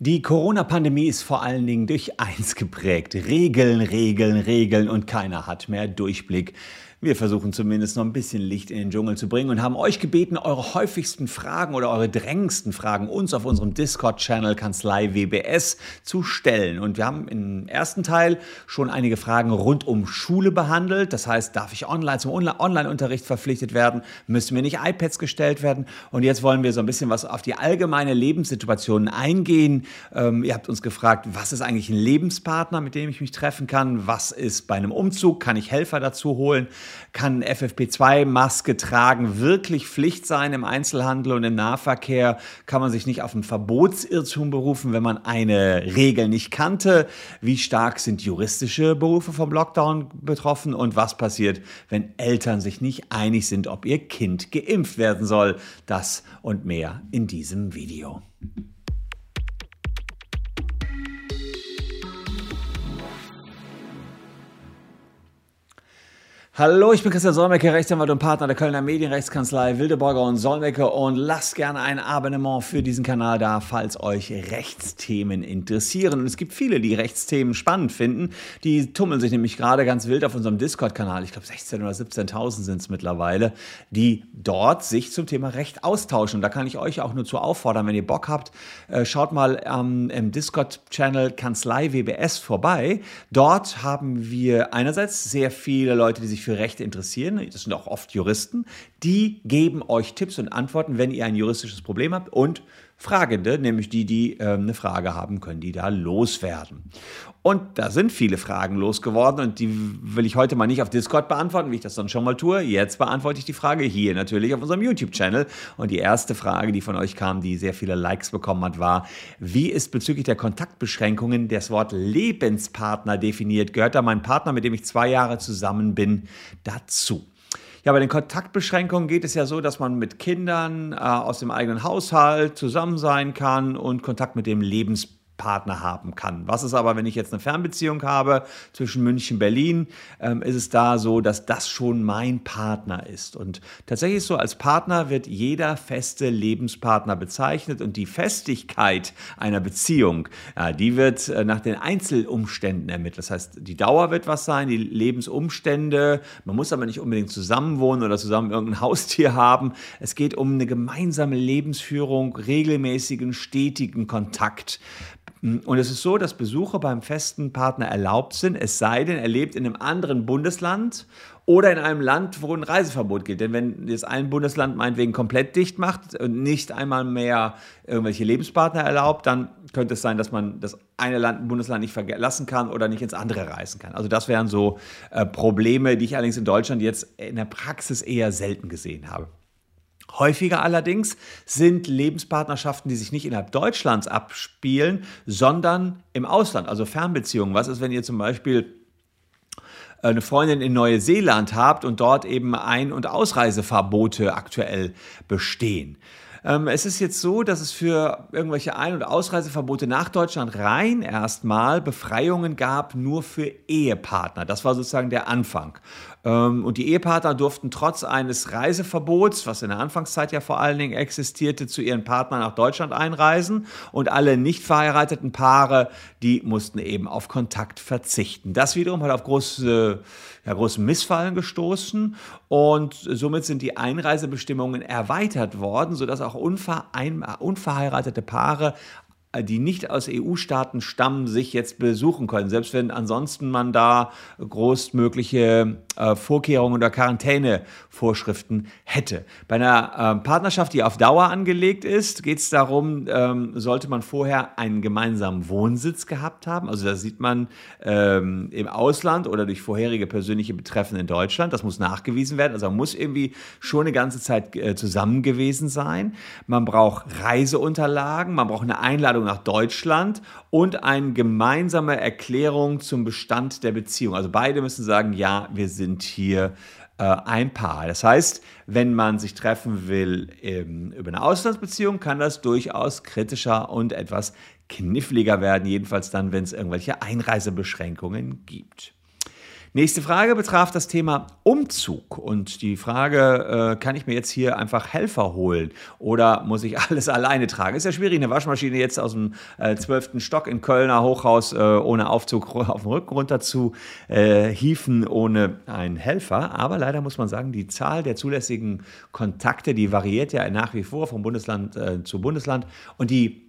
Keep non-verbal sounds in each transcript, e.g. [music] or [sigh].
Die Corona-Pandemie ist vor allen Dingen durch eins geprägt. Regeln, Regeln, Regeln und keiner hat mehr Durchblick. Wir versuchen zumindest noch ein bisschen Licht in den Dschungel zu bringen und haben euch gebeten, eure häufigsten Fragen oder eure drängendsten Fragen uns auf unserem Discord-Channel Kanzlei WBS zu stellen. Und wir haben im ersten Teil schon einige Fragen rund um Schule behandelt. Das heißt, darf ich online zum Online-Unterricht verpflichtet werden? Müssen mir nicht iPads gestellt werden? Und jetzt wollen wir so ein bisschen was auf die allgemeine Lebenssituation eingehen. Ähm, ihr habt uns gefragt, was ist eigentlich ein Lebenspartner, mit dem ich mich treffen kann? Was ist bei einem Umzug? Kann ich Helfer dazu holen? Kann FFP2-Maske tragen wirklich Pflicht sein im Einzelhandel und im Nahverkehr? Kann man sich nicht auf ein Verbotsirrtum berufen, wenn man eine Regel nicht kannte? Wie stark sind juristische Berufe vom Lockdown betroffen? Und was passiert, wenn Eltern sich nicht einig sind, ob ihr Kind geimpft werden soll? Das und mehr in diesem Video. Hallo, ich bin Christian Solmecke, Rechtsanwalt und Partner der Kölner Medienrechtskanzlei Wildeborger und Solmecke und lasst gerne ein Abonnement für diesen Kanal da, falls euch Rechtsthemen interessieren. Und es gibt viele, die Rechtsthemen spannend finden. Die tummeln sich nämlich gerade ganz wild auf unserem Discord-Kanal. Ich glaube, 16.000 oder 17.000 sind es mittlerweile, die dort sich zum Thema Recht austauschen. Und da kann ich euch auch nur zu auffordern, wenn ihr Bock habt, äh, schaut mal ähm, im Discord-Channel Kanzlei WBS vorbei. Dort haben wir einerseits sehr viele Leute, die sich für Recht interessieren, das sind auch oft Juristen, die geben euch Tipps und Antworten, wenn ihr ein juristisches Problem habt. Und Fragende, nämlich die, die äh, eine Frage haben, können die da loswerden. Und da sind viele Fragen losgeworden und die will ich heute mal nicht auf Discord beantworten, wie ich das dann schon mal tue. Jetzt beantworte ich die Frage hier natürlich auf unserem YouTube-Channel. Und die erste Frage, die von euch kam, die sehr viele Likes bekommen hat, war, wie ist bezüglich der Kontaktbeschränkungen das Wort Lebenspartner definiert? Gehört da mein Partner, mit dem ich zwei Jahre zusammen bin, dazu? Ja, bei den Kontaktbeschränkungen geht es ja so, dass man mit Kindern äh, aus dem eigenen Haushalt zusammen sein kann und Kontakt mit dem Lebenspartner Partner haben kann. Was ist aber, wenn ich jetzt eine Fernbeziehung habe zwischen München und Berlin, ähm, ist es da so, dass das schon mein Partner ist. Und tatsächlich so, als Partner wird jeder feste Lebenspartner bezeichnet und die Festigkeit einer Beziehung, ja, die wird äh, nach den Einzelumständen ermittelt. Das heißt, die Dauer wird was sein, die Lebensumstände. Man muss aber nicht unbedingt zusammenwohnen oder zusammen irgendein [laughs] Haustier haben. Es geht um eine gemeinsame Lebensführung, regelmäßigen, stetigen Kontakt. Und es ist so, dass Besuche beim festen Partner erlaubt sind, es sei denn, er lebt in einem anderen Bundesland oder in einem Land, wo ein Reiseverbot gilt. Denn wenn jetzt ein Bundesland meinetwegen komplett dicht macht und nicht einmal mehr irgendwelche Lebenspartner erlaubt, dann könnte es sein, dass man das eine Land, Bundesland nicht verlassen kann oder nicht ins andere reisen kann. Also das wären so äh, Probleme, die ich allerdings in Deutschland jetzt in der Praxis eher selten gesehen habe. Häufiger allerdings sind Lebenspartnerschaften, die sich nicht innerhalb Deutschlands abspielen, sondern im Ausland, also Fernbeziehungen. Was ist, wenn ihr zum Beispiel eine Freundin in Neuseeland habt und dort eben Ein- und Ausreiseverbote aktuell bestehen? Ähm, es ist jetzt so, dass es für irgendwelche Ein- und Ausreiseverbote nach Deutschland rein erstmal Befreiungen gab, nur für Ehepartner. Das war sozusagen der Anfang. Ähm, und die Ehepartner durften trotz eines Reiseverbots, was in der Anfangszeit ja vor allen Dingen existierte, zu ihren Partnern nach Deutschland einreisen. Und alle nicht verheirateten Paare, die mussten eben auf Kontakt verzichten. Das wiederum hat auf große, ja, großen Missfallen gestoßen. Und somit sind die Einreisebestimmungen erweitert worden, sodass auch unverheiratete Paare die nicht aus EU-Staaten stammen, sich jetzt besuchen können, selbst wenn ansonsten man da großmögliche äh, Vorkehrungen oder Quarantänevorschriften hätte. Bei einer äh, Partnerschaft, die auf Dauer angelegt ist, geht es darum, ähm, sollte man vorher einen gemeinsamen Wohnsitz gehabt haben. Also da sieht man ähm, im Ausland oder durch vorherige persönliche Betreffen in Deutschland. Das muss nachgewiesen werden. Also man muss irgendwie schon eine ganze Zeit äh, zusammen gewesen sein. Man braucht Reiseunterlagen, man braucht eine Einladung nach Deutschland und eine gemeinsame Erklärung zum Bestand der Beziehung. Also beide müssen sagen, ja, wir sind hier äh, ein Paar. Das heißt, wenn man sich treffen will ähm, über eine Auslandsbeziehung, kann das durchaus kritischer und etwas kniffliger werden, jedenfalls dann, wenn es irgendwelche Einreisebeschränkungen gibt. Nächste Frage betraf das Thema Umzug. Und die Frage, äh, kann ich mir jetzt hier einfach Helfer holen oder muss ich [laughs] alles alleine tragen? Ist ja schwierig, eine Waschmaschine jetzt aus dem äh, zwölften Stock in Kölner Hochhaus äh, ohne Aufzug auf dem Rücken runter zu äh, hieven ohne einen Helfer. Aber leider muss man sagen, die Zahl der zulässigen Kontakte, die variiert ja nach wie vor vom Bundesland äh, zu Bundesland. Und die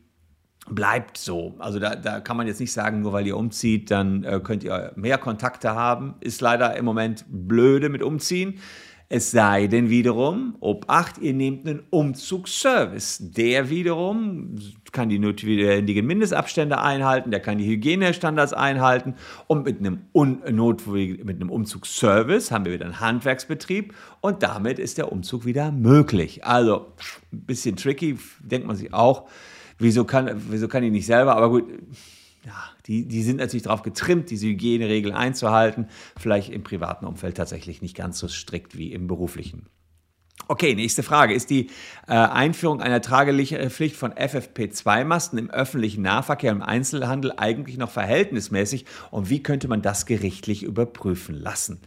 bleibt so. Also da, da kann man jetzt nicht sagen, nur weil ihr umzieht, dann äh, könnt ihr mehr Kontakte haben. Ist leider im Moment blöde mit Umziehen. Es sei denn wiederum, Obacht, ihr nehmt einen Umzugsservice. Der wiederum kann die notwendigen Mindestabstände einhalten, der kann die Hygienestandards einhalten und mit einem, mit einem Umzugsservice haben wir wieder einen Handwerksbetrieb und damit ist der Umzug wieder möglich. Also ein bisschen tricky, denkt man sich auch wieso kann, wieso kann ich nicht selber? Aber gut, ja, die, die sind natürlich darauf getrimmt, diese Hygieneregeln einzuhalten. Vielleicht im privaten Umfeld tatsächlich nicht ganz so strikt wie im beruflichen. Okay, nächste Frage. Ist die äh, Einführung einer Tragepflicht von FFP2-Masten im öffentlichen Nahverkehr im Einzelhandel eigentlich noch verhältnismäßig und wie könnte man das gerichtlich überprüfen lassen?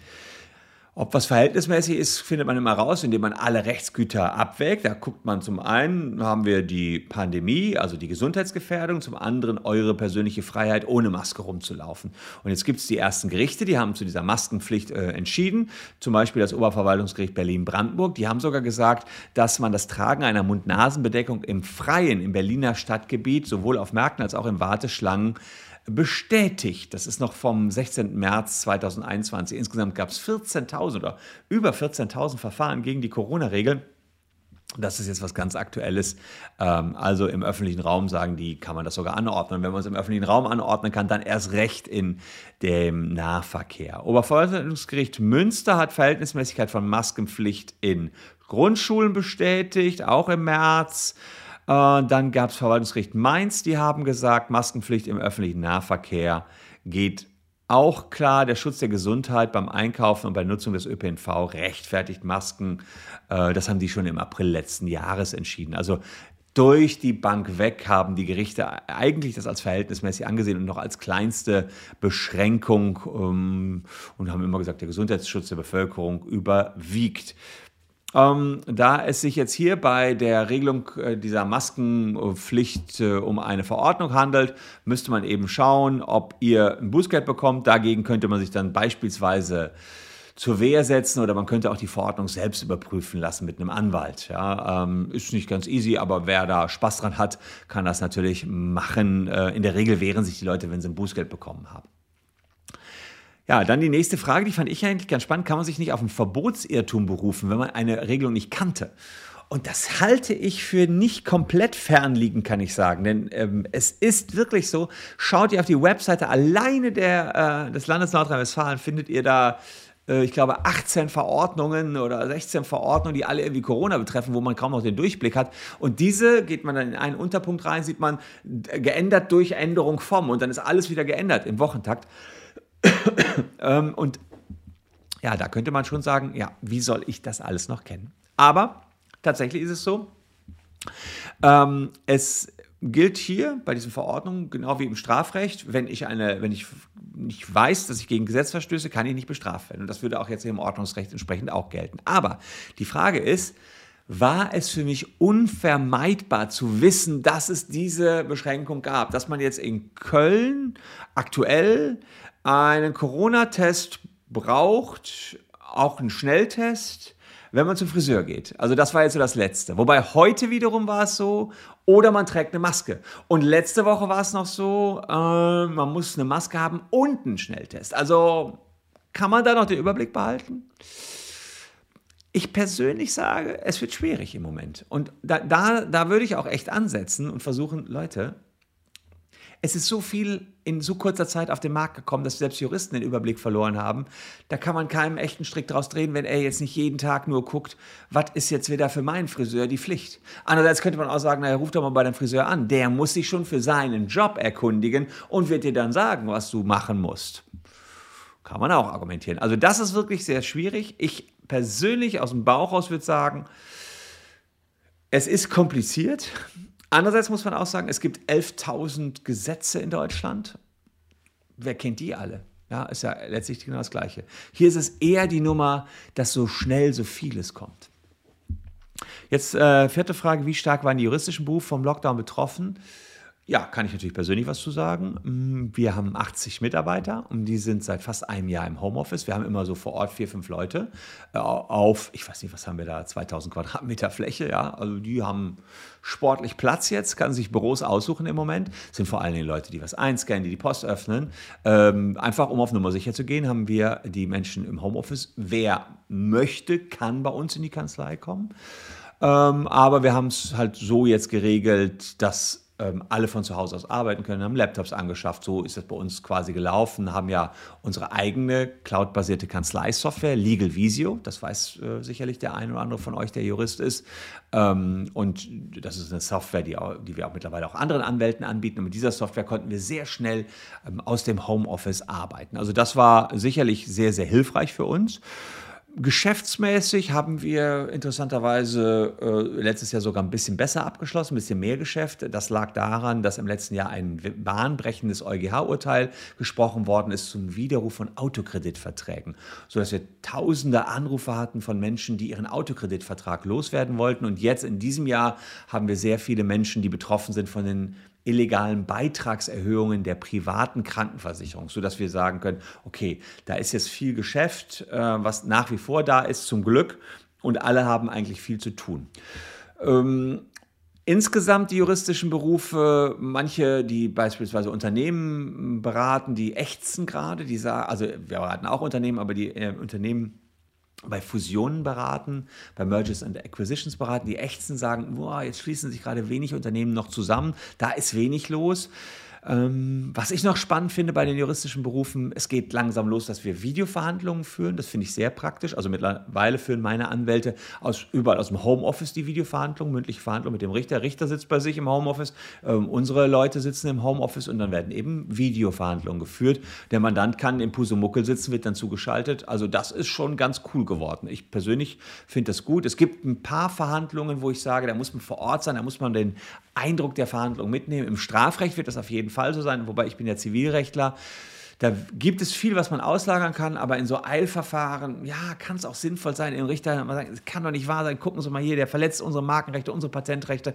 Ob was verhältnismäßig ist, findet man immer raus, indem man alle Rechtsgüter abwägt. Da guckt man zum einen, haben wir die Pandemie, also die Gesundheitsgefährdung, zum anderen eure persönliche Freiheit, ohne Maske rumzulaufen. Und jetzt gibt es die ersten Gerichte, die haben zu dieser Maskenpflicht äh, entschieden. Zum Beispiel das Oberverwaltungsgericht Berlin-Brandenburg. Die haben sogar gesagt, dass man das Tragen einer Mund-Nasen-Bedeckung im Freien, im Berliner Stadtgebiet, sowohl auf Märkten als auch in Warteschlangen, bestätigt. Das ist noch vom 16. März 2021. Insgesamt gab es 14.000 oder über 14.000 Verfahren gegen die Corona-Regeln. Das ist jetzt was ganz Aktuelles. Ähm, also im öffentlichen Raum sagen die, kann man das sogar anordnen. Wenn man es im öffentlichen Raum anordnen kann, dann erst recht in dem Nahverkehr. Oberverwaltungsgericht Münster hat Verhältnismäßigkeit von Maskenpflicht in Grundschulen bestätigt, auch im März. Äh, dann gab es Verwaltungsgericht Mainz, die haben gesagt, Maskenpflicht im öffentlichen Nahverkehr geht auch klar. Der Schutz der Gesundheit beim Einkaufen und bei Nutzung des ÖPNV rechtfertigt Masken. Äh, das haben die schon im April letzten Jahres entschieden. Also durch die Bank weg haben die Gerichte eigentlich das als verhältnismäßig angesehen und noch als kleinste Beschränkung ähm, und haben immer gesagt, der Gesundheitsschutz der Bevölkerung überwiegt. Ähm, da es sich jetzt hier bei der Regelung äh, dieser Maskenpflicht äh, um eine Verordnung handelt, müsste man eben schauen, ob ihr ein Bußgeld bekommt. Dagegen könnte man sich dann beispielsweise zur Wehr setzen oder man könnte auch die Verordnung selbst überprüfen lassen mit einem Anwalt. Ja, ähm, ist nicht ganz easy, aber wer da Spaß dran hat, kann das natürlich machen. Äh, in der Regel wehren sich die Leute, wenn sie ein Bußgeld bekommen haben. Ja, dann die nächste Frage, die fand ich eigentlich ganz spannend. Kann man sich nicht auf ein Verbotsirrtum berufen, wenn man eine Regelung nicht kannte? Und das halte ich für nicht komplett fernliegend, kann ich sagen. Denn ähm, es ist wirklich so, schaut ihr auf die Webseite alleine der, äh, des Landes Nordrhein-Westfalen, findet ihr da, äh, ich glaube, 18 Verordnungen oder 16 Verordnungen, die alle irgendwie Corona betreffen, wo man kaum noch den Durchblick hat. Und diese geht man dann in einen Unterpunkt rein, sieht man geändert durch Änderung vom. Und dann ist alles wieder geändert im Wochentakt. [coughs] ähm, und ja, da könnte man schon sagen, ja, wie soll ich das alles noch kennen? Aber tatsächlich ist es so, ähm, es gilt hier bei diesen Verordnungen genau wie im Strafrecht, wenn ich eine, wenn ich nicht weiß, dass ich gegen Gesetz verstöße, kann ich nicht bestraft werden. Und das würde auch jetzt im Ordnungsrecht entsprechend auch gelten. Aber die Frage ist, war es für mich unvermeidbar zu wissen, dass es diese Beschränkung gab, dass man jetzt in Köln aktuell einen Corona-Test braucht, auch einen Schnelltest, wenn man zum Friseur geht. Also das war jetzt so das Letzte. Wobei heute wiederum war es so, oder man trägt eine Maske. Und letzte Woche war es noch so, äh, man muss eine Maske haben und einen Schnelltest. Also kann man da noch den Überblick behalten? Ich persönlich sage, es wird schwierig im Moment. Und da, da, da würde ich auch echt ansetzen und versuchen, Leute, es ist so viel in so kurzer Zeit auf den Markt gekommen, dass selbst Juristen den Überblick verloren haben. Da kann man keinem echten Strick draus drehen, wenn er jetzt nicht jeden Tag nur guckt, was ist jetzt wieder für meinen Friseur die Pflicht. Andererseits könnte man auch sagen, naja, ruf doch mal bei dem Friseur an. Der muss sich schon für seinen Job erkundigen und wird dir dann sagen, was du machen musst. Kann man auch argumentieren. Also das ist wirklich sehr schwierig. Ich persönlich aus dem Bauch aus würde sagen, es ist kompliziert. Andererseits muss man auch sagen, es gibt 11.000 Gesetze in Deutschland. Wer kennt die alle? Ja, ist ja letztlich genau das Gleiche. Hier ist es eher die Nummer, dass so schnell so vieles kommt. Jetzt äh, vierte Frage, wie stark waren die juristischen Berufe vom Lockdown betroffen? Ja, kann ich natürlich persönlich was zu sagen. Mm, wir haben 80 Mitarbeiter und die sind seit fast einem Jahr im Homeoffice. Wir haben immer so vor Ort vier, fünf Leute äh, auf, ich weiß nicht, was haben wir da, 2000 Quadratmeter Fläche, ja. Also die haben sportlich Platz jetzt, kann sich Büros aussuchen im Moment. Das sind vor allem die Leute, die was einscannen, die die Post öffnen. Ähm, einfach um auf Nummer sicher zu gehen, haben wir die Menschen im Homeoffice. Wer möchte, kann bei uns in die Kanzlei kommen. Ähm, aber wir haben es halt so jetzt geregelt, dass ähm, alle von zu Hause aus arbeiten können, haben Laptops angeschafft. So ist das bei uns quasi gelaufen. Haben ja unsere eigene cloudbasierte Kanzleisoftware, Legal Visio. Das weiß äh, sicherlich der eine oder andere von euch, der Jurist ist. Ähm, und das ist eine Software, die, auch, die, wir auch mittlerweile auch anderen Anwälten anbieten. Und mit dieser Software konnten wir sehr schnell ähm, aus dem Homeoffice arbeiten. Also das war sicherlich sehr, sehr hilfreich für uns. Geschäftsmäßig haben wir interessanterweise äh, letztes Jahr sogar ein bisschen besser abgeschlossen, ein bisschen mehr Geschäft. Das lag daran, dass im letzten Jahr ein bahnbrechendes EuGH-Urteil gesprochen worden ist zum Widerruf von Autokreditverträgen, sodass wir tausende Anrufe hatten von Menschen, die ihren Autokreditvertrag loswerden wollten. Und jetzt in diesem Jahr haben wir sehr viele Menschen, die betroffen sind von den illegalen Beitragserhöhungen der privaten Krankenversicherung, sodass wir sagen können, okay, da ist jetzt viel Geschäft, äh, was nach wie vor da ist, zum Glück, und alle haben eigentlich viel zu tun. Ähm, Insgesamt die juristischen Berufe, manche, die beispielsweise Unternehmen beraten, die ächzen gerade, die sagen, also wir beraten auch Unternehmen, aber die äh, Unternehmen bei Fusionen beraten, bei Mergers and Acquisitions beraten. Die Echten sagen, boah, jetzt schließen sich gerade wenig Unternehmen noch zusammen, da ist wenig los. Ähm, was ich noch spannend finde bei den juristischen Berufen, es geht langsam los, dass wir Videoverhandlungen führen. Das finde ich sehr praktisch. Also mittlerweile führen meine Anwälte aus, überall aus dem Homeoffice die Videoverhandlungen, mündliche Verhandlungen mit dem Richter. Richter sitzt bei sich im Homeoffice, ähm, unsere Leute sitzen im Homeoffice und dann werden eben Videoverhandlungen geführt. Der Mandant kann im Pusumuckel sitzen, wird dann zugeschaltet. Also das ist schon ganz cool geworden. Ich persönlich finde das gut. Es gibt ein paar Verhandlungen, wo ich sage, da muss man vor Ort sein, da muss man den Eindruck der Verhandlung mitnehmen. Im Strafrecht wird das auf jeden Fall so sein, wobei ich bin ja Zivilrechtler. Da gibt es viel, was man auslagern kann, aber in so Eilverfahren, ja, kann es auch sinnvoll sein, im Richter mal sagen, es kann doch nicht wahr sein, gucken Sie mal hier, der verletzt unsere Markenrechte, unsere Patentrechte.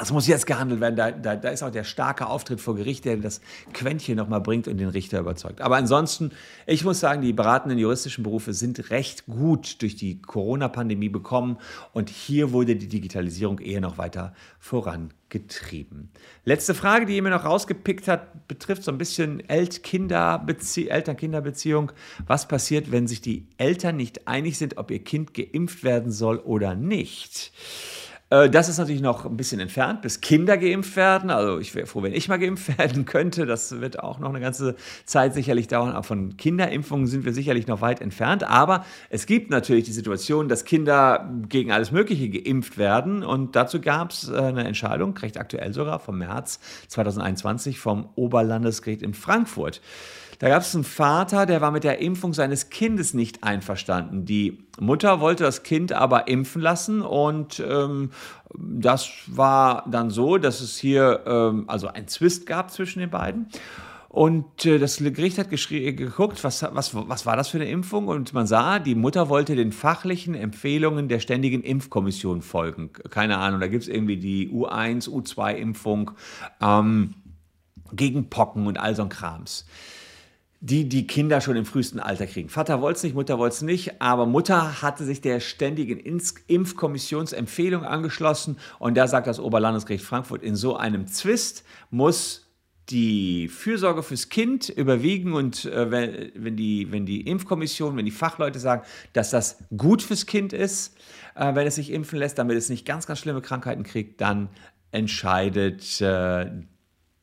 Das muss jetzt gehandelt werden. Da, da, da, ist auch der starke Auftritt vor Gericht, der das Quäntchen nochmal bringt und den Richter überzeugt. Aber ansonsten, ich muss sagen, die beratenden juristischen Berufe sind recht gut durch die Corona-Pandemie bekommen. Und hier wurde die Digitalisierung eher noch weiter vorangetrieben. Letzte Frage, die ihr mir noch rausgepickt hat, betrifft so ein bisschen Eltern-Kinder-Beziehung. Was passiert, wenn sich die Eltern nicht einig sind, ob ihr Kind geimpft werden soll oder nicht? Äh, das ist natürlich noch ein bisschen entfernt, bis Kinder geimpft werden. Also ich wäre froh, wenn ich mal geimpft [laughs] werden könnte. Das wird auch noch eine ganze Zeit sicherlich dauern. Auch von Kinderimpfungen sind wir sicherlich noch weit entfernt. Aber es gibt natürlich die Situation, dass Kinder gegen alles Mögliche geimpft werden. Und dazu gab es äh, eine Entscheidung, recht aktuell sogar, vom März 2021 vom Oberlandesgericht in Frankfurt. Da gab es einen Vater, der war mit der Impfung seines Kindes nicht einverstanden. Die Mutter wollte das Kind aber impfen lassen und ähm, das war dann so, dass es hier ähm, also ein Zwist gab zwischen den beiden. Und äh, das Gericht hat geguckt, was, was, was war das für eine Impfung? Und man sah, die Mutter wollte den fachlichen Empfehlungen der Ständigen Impfkommission folgen. Keine Ahnung, da gibt es irgendwie die U1, U2-Impfung ähm, gegen Pocken und all so ein Krams die die Kinder schon im frühesten Alter kriegen. Vater wollte es nicht, Mutter wollte es nicht, aber Mutter hatte sich der ständigen Impfkommissionsempfehlung angeschlossen und da sagt das Oberlandesgericht Frankfurt, in so einem Zwist muss die Fürsorge fürs Kind überwiegen und äh, wenn, wenn, die, wenn die Impfkommission, wenn die Fachleute sagen, dass das gut fürs Kind ist, äh, wenn es sich impfen lässt, damit es nicht ganz, ganz schlimme Krankheiten kriegt, dann entscheidet äh,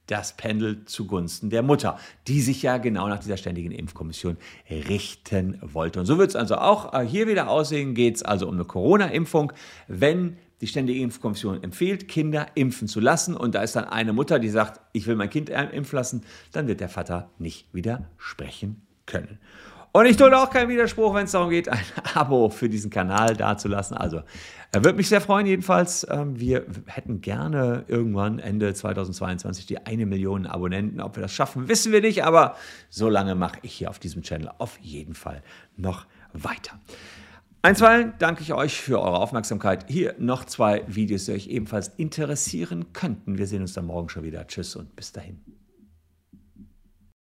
das pendelt zugunsten der Mutter, die sich ja genau nach dieser ständigen Impfkommission richten wollte. Und so wird es also auch äh, hier wieder aussehen, geht es also um eine Corona-Impfung, wenn die Ständige Impfkommission empfiehlt, Kinder impfen zu lassen und da ist dann eine Mutter, die sagt, ich will mein Kind impfen lassen, dann wird der Vater nicht widersprechen können. Und ich tue auch keinen Widerspruch, wenn es darum geht, ein [laughs] Abo für diesen Kanal dazulassen. Also, er würde mich sehr freuen, jedenfalls. Ähm, wir hätten gerne irgendwann Ende 2022 die eine Million Abonnenten. Ob wir das schaffen, wissen wir nicht, aber so lange mache ich hier auf diesem Channel auf jeden Fall noch weiter. Einstweilen danke ich euch für eure Aufmerksamkeit. Hier noch zwei Videos, die euch ebenfalls interessieren könnten. Wir sehen uns dann morgen schon wieder. Tschüss und bis dahin.